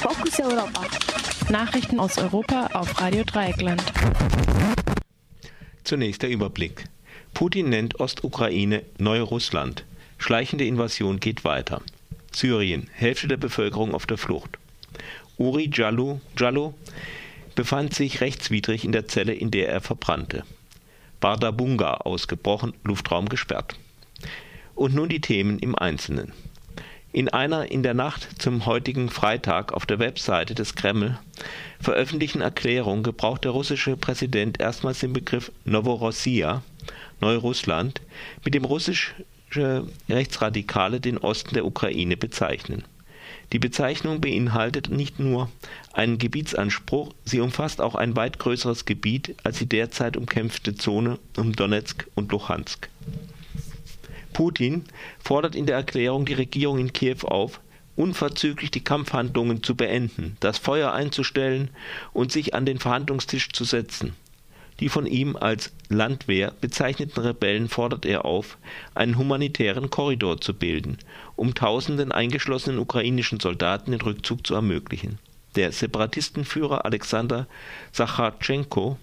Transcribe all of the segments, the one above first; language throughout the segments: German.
Fokus Europa. Nachrichten aus Europa auf Radio Dreieckland. Zunächst der Überblick. Putin nennt Ostukraine Neurussland. Schleichende Invasion geht weiter. Syrien, Hälfte der Bevölkerung auf der Flucht. Uri Jallo, Jallo befand sich rechtswidrig in der Zelle, in der er verbrannte. Bardabunga ausgebrochen, Luftraum gesperrt. Und nun die Themen im Einzelnen. In einer in der Nacht zum heutigen Freitag auf der Webseite des Kreml veröffentlichten Erklärung gebraucht der russische Präsident erstmals den Begriff Novorossiya, Neurussland, mit dem russische Rechtsradikale den Osten der Ukraine bezeichnen. Die Bezeichnung beinhaltet nicht nur einen Gebietsanspruch, sie umfasst auch ein weit größeres Gebiet als die derzeit umkämpfte Zone um Donetsk und Luhansk. Putin fordert in der Erklärung die Regierung in Kiew auf, unverzüglich die Kampfhandlungen zu beenden, das Feuer einzustellen und sich an den Verhandlungstisch zu setzen. Die von ihm als Landwehr bezeichneten Rebellen fordert er auf, einen humanitären Korridor zu bilden, um tausenden eingeschlossenen ukrainischen Soldaten den Rückzug zu ermöglichen. Der Separatistenführer Alexander Sachartschenko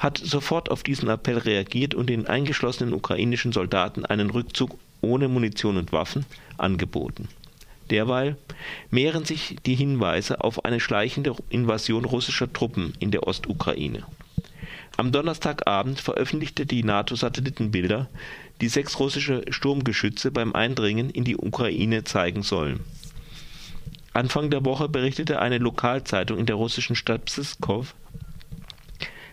hat sofort auf diesen Appell reagiert und den eingeschlossenen ukrainischen Soldaten einen Rückzug ohne Munition und Waffen angeboten. Derweil mehren sich die Hinweise auf eine schleichende Invasion russischer Truppen in der Ostukraine. Am Donnerstagabend veröffentlichte die NATO Satellitenbilder, die sechs russische Sturmgeschütze beim Eindringen in die Ukraine zeigen sollen. Anfang der Woche berichtete eine Lokalzeitung in der russischen Stadt Pskow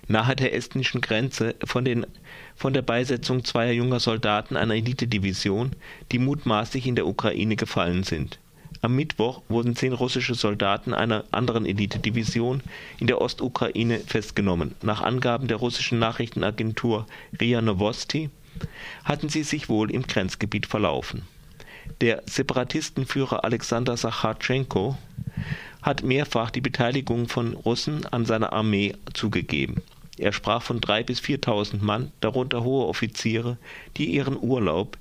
nahe der estnischen Grenze von, der Beisetzung zweier junger Soldaten einer Elitedivision, die mutmaßlich in der Ukraine gefallen sind am Mittwoch wurden zehn russische Soldaten einer anderen Elitedivision in der Ostukraine festgenommen. Nach Angaben der russischen Nachrichtenagentur RIA Novosti hatten sie sich wohl im Grenzgebiet verlaufen. Der Separatistenführer Alexander Sachartschenko hat mehrfach die Beteiligung von Russen an seiner Armee zugegeben. Er sprach von 3.000 bis 4.000 Mann, darunter hohe Offiziere, die ihren Urlaub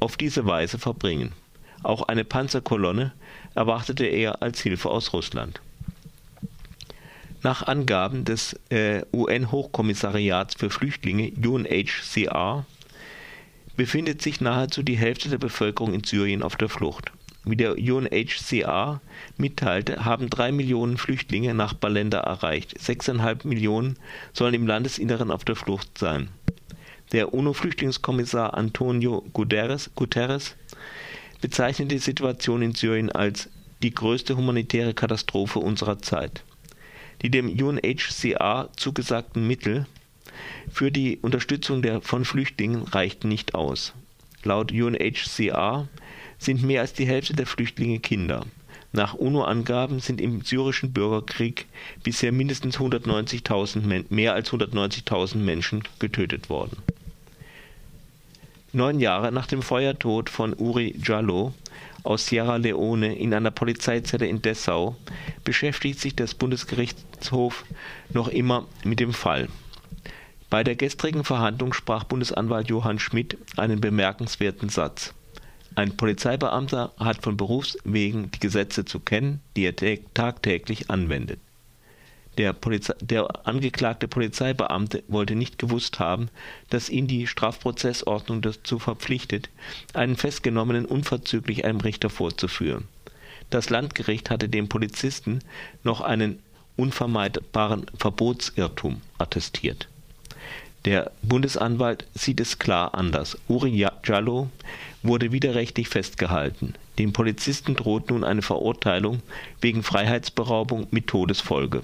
auf diese Weise verbringen auch eine Panzerkolonne erwartete er als Hilfe aus Russland. Nach Angaben des äh, UN-Hochkommissariats für Flüchtlinge UNHCR befindet sich nahezu die Hälfte der Bevölkerung in Syrien auf der Flucht. Wie der UNHCR mitteilte, haben drei Millionen Flüchtlinge Nachbarländer erreicht. Sechseinhalb Millionen sollen im Landesinneren auf der Flucht sein. Der UNO-Flüchtlingskommissar Antonio Guterres, Guterres bezeichnet die Situation in Syrien als die größte humanitäre Katastrophe unserer Zeit. Die dem UNHCR zugesagten Mittel für die Unterstützung der, von Flüchtlingen reichten nicht aus. Laut UNHCR sind mehr als die Hälfte der Flüchtlinge Kinder. Nach UNO-Angaben sind im syrischen Bürgerkrieg bisher mindestens 190.000 mehr als 190.000 Menschen getötet worden Neun Jahre nach dem Feuertod von Uri Jallo aus Sierra Leone in einer Polizeizelle in Dessau beschäftigt sich das Bundesgerichtshof noch immer mit dem Fall. Bei der gestrigen Verhandlung sprach Bundesanwalt Johann Schmidt einen bemerkenswerten Satz. Ein Polizeibeamter hat von Berufs wegen die Gesetze zu kennen, die er tagtäglich anwendet. Der, der angeklagte Polizeibeamte wollte nicht gewusst haben, dass ihn die Strafprozessordnung dazu verpflichtet, einen Festgenommenen unverzüglich einem Richter vorzuführen. Das Landgericht hatte dem Polizisten noch einen unvermeidbaren Verbotsirrtum attestiert. Der Bundesanwalt sieht es klar anders. Uri Jallo wurde widerrechtlich festgehalten. Dem Polizisten droht nun eine Verurteilung wegen Freiheitsberaubung mit Todesfolge.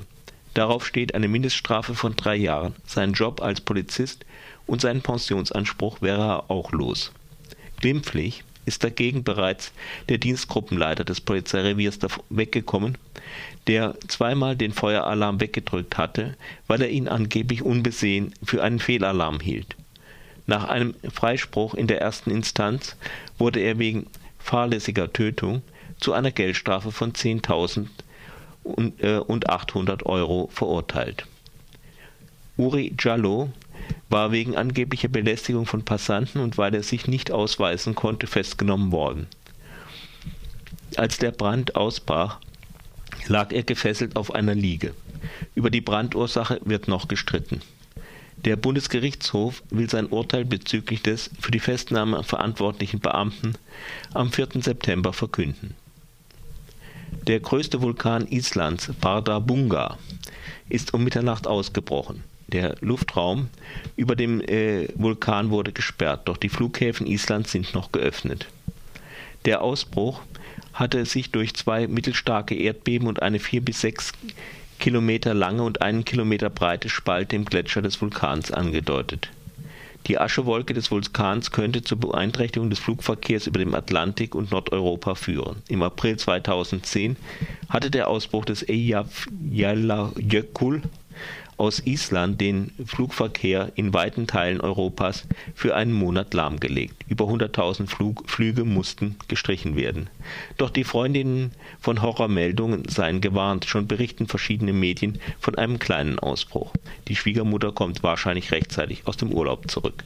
Darauf steht eine Mindeststrafe von drei Jahren, sein Job als Polizist und seinen Pensionsanspruch wäre er auch los. Glimpflich ist dagegen bereits der Dienstgruppenleiter des Polizeireviers weggekommen, der zweimal den Feueralarm weggedrückt hatte, weil er ihn angeblich unbesehen für einen Fehlalarm hielt. Nach einem Freispruch in der ersten Instanz wurde er wegen fahrlässiger Tötung zu einer Geldstrafe von 10.000 und, äh, und 800 Euro verurteilt. Uri Jallo war wegen angeblicher Belästigung von Passanten und weil er sich nicht ausweisen konnte, festgenommen worden. Als der Brand ausbrach, lag er gefesselt auf einer Liege. Über die Brandursache wird noch gestritten. Der Bundesgerichtshof will sein Urteil bezüglich des für die Festnahme verantwortlichen Beamten am 4. September verkünden. Der größte Vulkan Islands, Bardarbunga, ist um Mitternacht ausgebrochen. Der Luftraum über dem äh, Vulkan wurde gesperrt, doch die Flughäfen Islands sind noch geöffnet. Der Ausbruch hatte sich durch zwei mittelstarke Erdbeben und eine vier bis sechs Kilometer lange und einen Kilometer breite Spalte im Gletscher des Vulkans angedeutet. Die Aschewolke des Vulkans könnte zur Beeinträchtigung des Flugverkehrs über dem Atlantik und Nordeuropa führen. Im April 2010 hatte der Ausbruch des Eyjafjallajökull aus Island den Flugverkehr in weiten Teilen Europas für einen Monat lahmgelegt. Über 100.000 Flüge mussten gestrichen werden. Doch die Freundinnen von Horrormeldungen seien gewarnt. Schon berichten verschiedene Medien von einem kleinen Ausbruch. Die Schwiegermutter kommt wahrscheinlich rechtzeitig aus dem Urlaub zurück